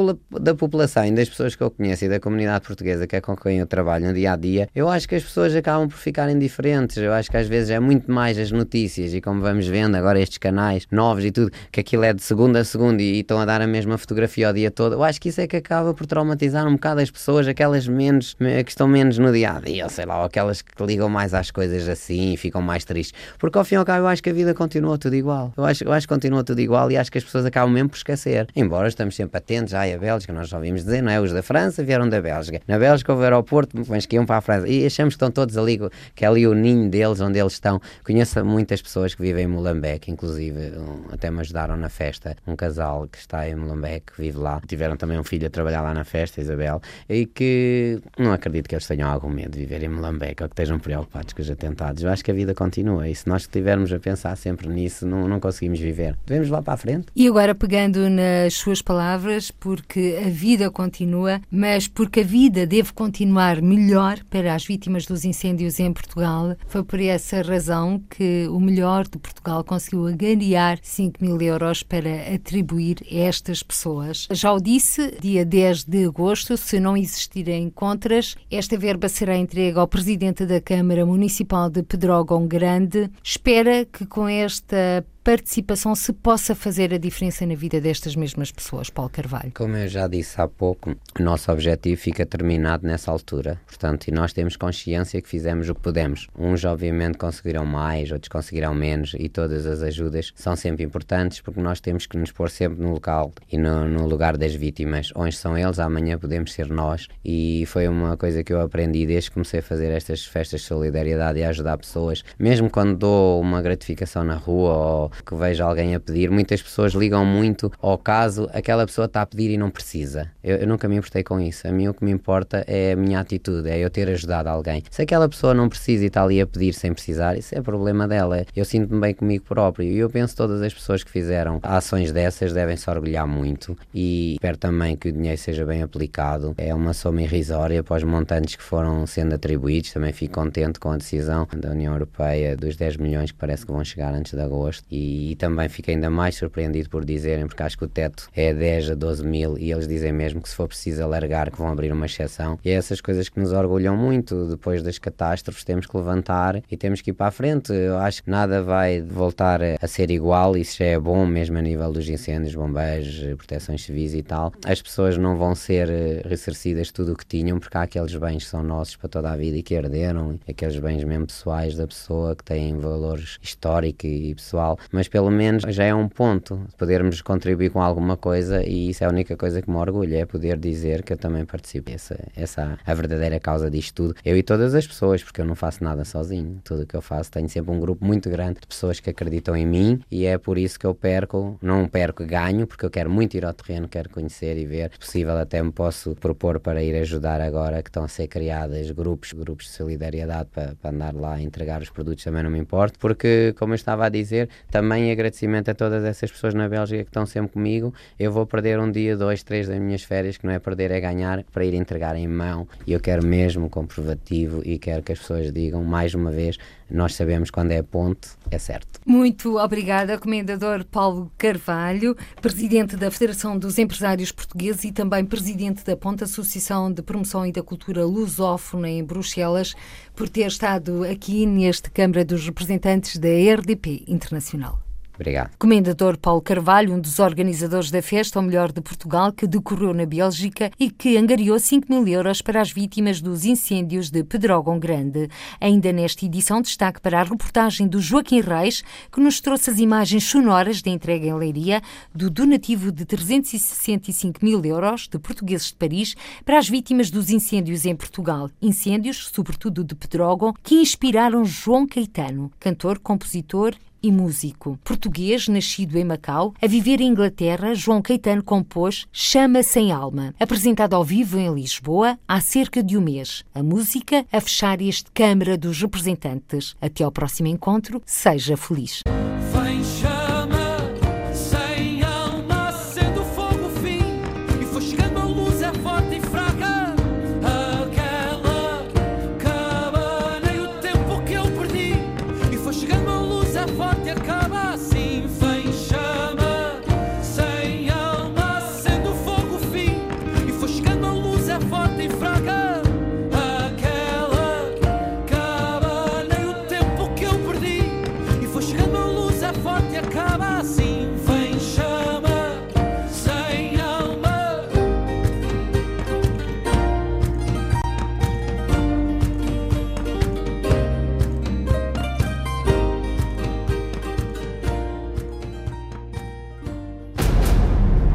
da população e das pessoas que eu conheço e da comunidade portuguesa que é com quem eu trabalho no dia a dia, eu acho que as pessoas acabam por ficar indiferentes. Eu acho que às vezes é muito mais as notícias e como vamos vendo agora estes canais novos e tudo, que aquilo é de segunda a segunda e, e estão a dar a mesma fotografia o dia todo, eu acho que isso é que acaba por traumatizar um bocado as pessoas, aquelas menos, que estão menos no dia a dia, sei lá, ou aquelas que ligam mais às coisas assim e ficam mais tristes. Porque ao fim e ao cabo eu acho que a vida continua tudo igual. Eu acho, eu acho que continua tudo igual e acho que as pessoas acabam mesmo por esquecer. Embora estamos sempre atentos, ai, a Bélgica, nós já ouvimos dizer, não é? Os da França vieram da Bélgica. Na Bélgica houve aeroporto, mas que iam para a França. E achamos que estão todos ali, que é ali o ninho deles, onde eles estão. Conheço muitas pessoas que vivem em Molambeque, inclusive um, até me ajudaram na festa, um casal que está em Molambeque, que vive lá, tiveram também um filho a trabalhar lá na festa, Isabel, e que não acredito que eles tenham algum medo de viver em Molambeque ou que estejam preocupados com os atentados. Eu acho que a vida continua e se nós estivermos a pensar sempre nisso, não, não conseguimos viver. Devemos lá para a frente. E agora, pegando nas suas palavras, porque a vida continua, mas porque a vida deve continuar melhor para as vítimas dos incêndios em Portugal, foi por essa razão que o melhor de Portugal conseguiu angariar 5 mil euros para atribuir a estas pessoas. Já o disse, dia 10 de agosto, se não existirem contras, esta verba será entregue ao Presidente da Câmara Municipal de Pedrógão Grande. Espera que com esta participação se possa fazer a diferença na vida destas mesmas pessoas, Paulo Carvalho? Como eu já disse há pouco, o nosso objetivo fica terminado nessa altura. Portanto, e nós temos consciência que fizemos o que pudemos. Uns, obviamente, conseguirão mais, outros conseguirão menos, e todas as ajudas são sempre importantes porque nós temos que nos pôr sempre no local e no, no lugar das vítimas. Hoje são eles, amanhã podemos ser nós. E foi uma coisa que eu aprendi desde que comecei a fazer estas festas de solidariedade e a ajudar pessoas, mesmo quando dou uma gratificação na rua ou que vejo alguém a pedir, muitas pessoas ligam muito ao caso, aquela pessoa está a pedir e não precisa. Eu, eu, nunca me importei com isso. A mim o que me importa é a minha atitude, é eu ter ajudado alguém. Se aquela pessoa não precisa e está ali a pedir sem precisar, isso é problema dela. Eu sinto-me bem comigo próprio e eu penso todas as pessoas que fizeram ações dessas devem se orgulhar muito e espero também que o dinheiro seja bem aplicado. É uma soma irrisória para os montantes que foram sendo atribuídos. Também fico contente com a decisão da União Europeia dos 10 milhões que parece que vão chegar antes de agosto e e, também fiquei ainda mais surpreendido por dizerem, porque acho que o teto é 10 a 12 mil e eles dizem mesmo que se for preciso alargar que vão abrir uma exceção. E é essas coisas que nos orgulham muito. Depois das catástrofes temos que levantar e temos que ir para a frente. Eu acho que nada vai voltar a ser igual. Isso já é bom mesmo a nível dos incêndios, bombeiros, proteções civis e tal. As pessoas não vão ser eh, ressarcidas tudo o que tinham porque há aqueles bens que são nossos para toda a vida e que herderam aqueles bens mesmo pessoais da pessoa que têm valores históricos e pessoal mas pelo menos já é um ponto podermos contribuir com alguma coisa e isso é a única coisa que me orgulha, é poder dizer que eu também participo. Essa, essa a verdadeira causa disto tudo. Eu e todas as pessoas, porque eu não faço nada sozinho. Tudo o que eu faço tenho sempre um grupo muito grande de pessoas que acreditam em mim e é por isso que eu perco, não perco, ganho, porque eu quero muito ir ao terreno, quero conhecer e ver. Se possível, até me posso propor para ir ajudar agora que estão a ser criadas grupos, grupos de solidariedade para, para andar lá a entregar os produtos, também não me importa, porque, como eu estava a dizer, também agradecimento a todas essas pessoas na Bélgica que estão sempre comigo. Eu vou perder um dia, dois, três das minhas férias, que não é perder, é ganhar, para ir entregar em mão. E eu quero mesmo comprovativo e quero que as pessoas digam, mais uma vez, nós sabemos quando é ponte, é certo. Muito obrigada, Comendador Paulo Carvalho, Presidente da Federação dos Empresários Portugueses e também Presidente da Ponte Associação de Promoção e da Cultura Lusófona em Bruxelas, por ter estado aqui neste Câmara dos Representantes da RDP Internacional. Obrigado. Comendador Paulo Carvalho, um dos organizadores da festa, ou melhor, de Portugal, que decorreu na Bélgica e que angariou 5 mil euros para as vítimas dos incêndios de Pedrógão Grande. Ainda nesta edição, destaque para a reportagem do Joaquim Reis, que nos trouxe as imagens sonoras da entrega em Leiria do donativo de 365 mil euros de portugueses de Paris para as vítimas dos incêndios em Portugal. Incêndios, sobretudo de Pedrógão, que inspiraram João Caetano, cantor, compositor e músico. Português, nascido em Macau, a viver em Inglaterra, João Caetano compôs Chama Sem Alma, apresentado ao vivo em Lisboa há cerca de um mês. A música a fechar este Câmara dos Representantes. Até ao próximo encontro, seja feliz.